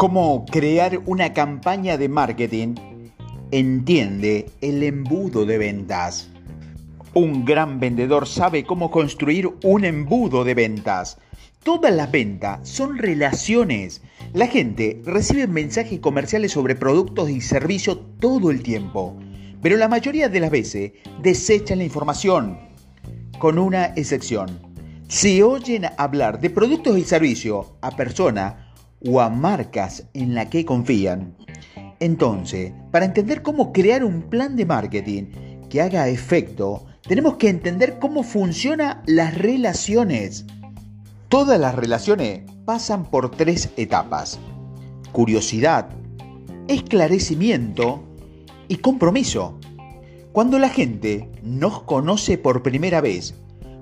cómo crear una campaña de marketing entiende el embudo de ventas. Un gran vendedor sabe cómo construir un embudo de ventas. Todas las ventas son relaciones. La gente recibe mensajes comerciales sobre productos y servicios todo el tiempo, pero la mayoría de las veces desechan la información, con una excepción. Si oyen hablar de productos y servicios a personas o a marcas en la que confían, entonces, para entender cómo crear un plan de marketing que haga efecto, tenemos que entender cómo funcionan las relaciones. Todas las relaciones pasan por tres etapas. Curiosidad, esclarecimiento y compromiso. Cuando la gente nos conoce por primera vez,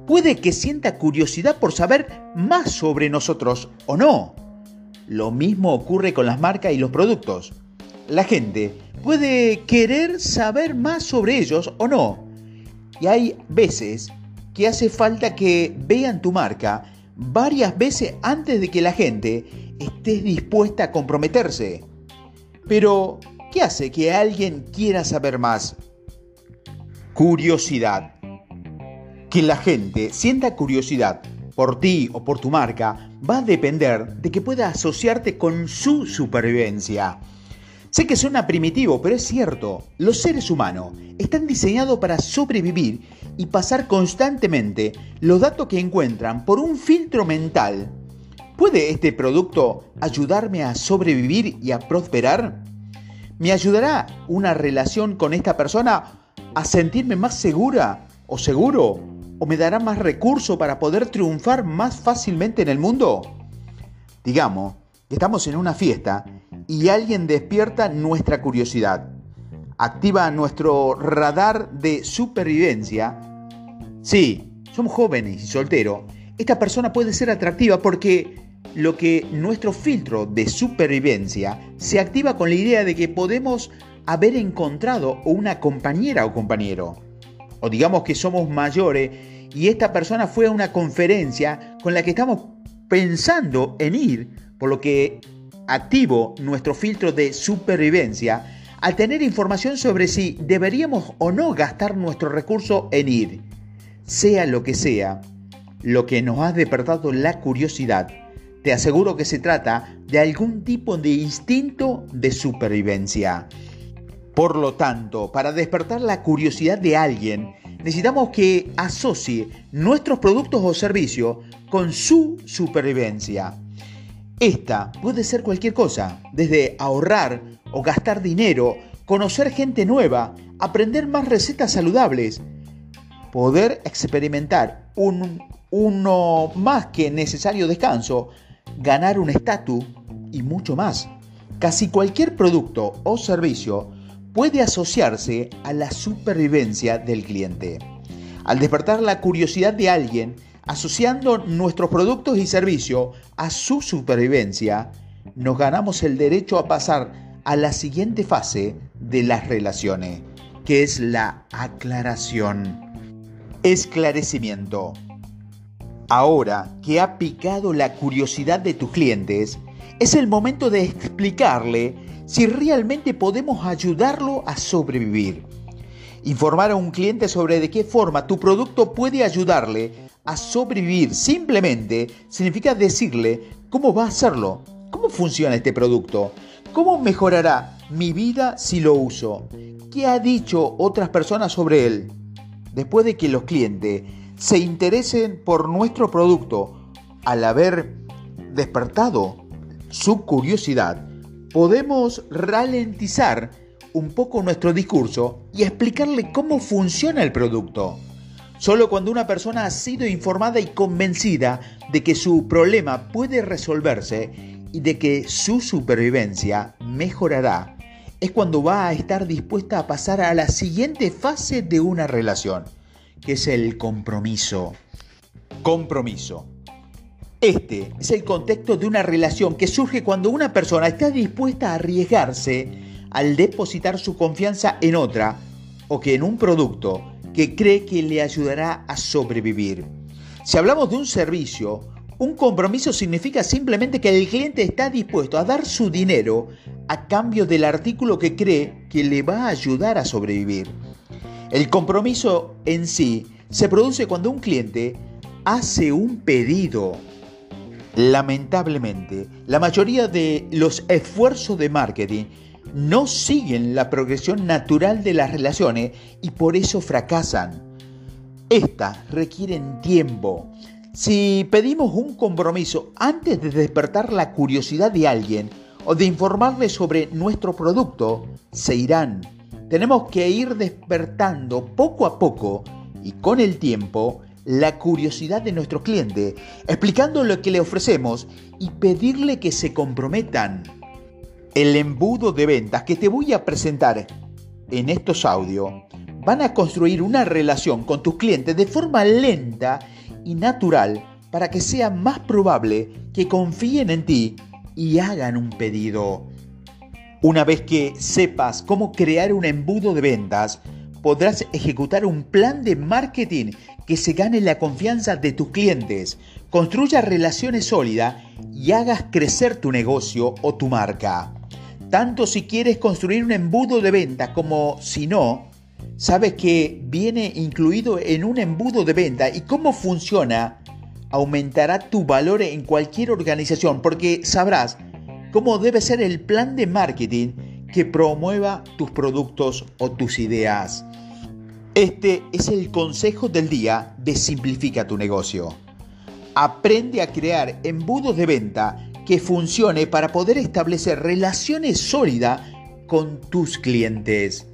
puede que sienta curiosidad por saber más sobre nosotros o no. Lo mismo ocurre con las marcas y los productos. La gente puede querer saber más sobre ellos o no. Y hay veces que hace falta que vean tu marca varias veces antes de que la gente esté dispuesta a comprometerse. Pero, ¿qué hace que alguien quiera saber más? Curiosidad que la gente sienta curiosidad por ti o por tu marca va a depender de que pueda asociarte con su supervivencia. Sé que suena primitivo, pero es cierto. Los seres humanos están diseñados para sobrevivir y pasar constantemente los datos que encuentran por un filtro mental. ¿Puede este producto ayudarme a sobrevivir y a prosperar? ¿Me ayudará una relación con esta persona a sentirme más segura o seguro? ¿O me dará más recursos para poder triunfar más fácilmente en el mundo? Digamos que estamos en una fiesta y alguien despierta nuestra curiosidad, activa nuestro radar de supervivencia. Sí, somos jóvenes y solteros. Esta persona puede ser atractiva porque lo que nuestro filtro de supervivencia se activa con la idea de que podemos haber encontrado una compañera o compañero o digamos que somos mayores y esta persona fue a una conferencia con la que estamos pensando en ir, por lo que activo nuestro filtro de supervivencia al tener información sobre si deberíamos o no gastar nuestro recurso en ir. Sea lo que sea, lo que nos ha despertado la curiosidad, te aseguro que se trata de algún tipo de instinto de supervivencia. Por lo tanto, para despertar la curiosidad de alguien, necesitamos que asocie nuestros productos o servicios con su supervivencia. Esta puede ser cualquier cosa, desde ahorrar o gastar dinero, conocer gente nueva, aprender más recetas saludables, poder experimentar un uno más que necesario descanso, ganar un estatus y mucho más. Casi cualquier producto o servicio puede asociarse a la supervivencia del cliente. Al despertar la curiosidad de alguien, asociando nuestros productos y servicios a su supervivencia, nos ganamos el derecho a pasar a la siguiente fase de las relaciones, que es la aclaración. Esclarecimiento. Ahora que ha picado la curiosidad de tus clientes, es el momento de explicarle si realmente podemos ayudarlo a sobrevivir. Informar a un cliente sobre de qué forma tu producto puede ayudarle a sobrevivir simplemente significa decirle cómo va a hacerlo, cómo funciona este producto, cómo mejorará mi vida si lo uso, qué ha dicho otras personas sobre él. Después de que los clientes se interesen por nuestro producto al haber despertado su curiosidad, podemos ralentizar un poco nuestro discurso y explicarle cómo funciona el producto. Solo cuando una persona ha sido informada y convencida de que su problema puede resolverse y de que su supervivencia mejorará, es cuando va a estar dispuesta a pasar a la siguiente fase de una relación, que es el compromiso. Compromiso. Este es el contexto de una relación que surge cuando una persona está dispuesta a arriesgarse al depositar su confianza en otra o que en un producto que cree que le ayudará a sobrevivir. Si hablamos de un servicio Un compromiso significa simplemente que el cliente está dispuesto a dar su dinero a cambio del artículo que cree que le va a ayudar a sobrevivir. El compromiso en sí se produce cuando un cliente hace un pedido. Lamentablemente, la mayoría de los esfuerzos de marketing no siguen la progresión natural de las relaciones y por eso fracasan. Estas requieren tiempo, si pedimos un compromiso antes de despertar la curiosidad de alguien o de informarle sobre nuestro producto, se irán. Tenemos que ir despertando poco a poco y con el tiempo la curiosidad de nuestro cliente, explicando lo que le ofrecemos y pedirle que se comprometan. El embudo de ventas que te voy a presentar en estos audios van a construir una relación con tus clientes de forma lenta y natural para que sea más probable que confíen en ti y hagan un pedido. Una vez que sepas cómo crear un embudo de ventas, podrás ejecutar un plan de marketing que se gane la confianza de tus clientes, construya relaciones sólidas y hagas crecer tu negocio o tu marca. Tanto si quieres construir un embudo de ventas como si no, sabes que viene incluido en un embudo de venta y cómo funciona aumentará tu valor en cualquier organización porque sabrás cómo debe ser el plan de marketing que promueva tus productos o tus ideas. Este es el consejo del día de Simplifica tu negocio. Aprende a crear embudos de venta que funcione para poder establecer relaciones sólidas con tus clientes.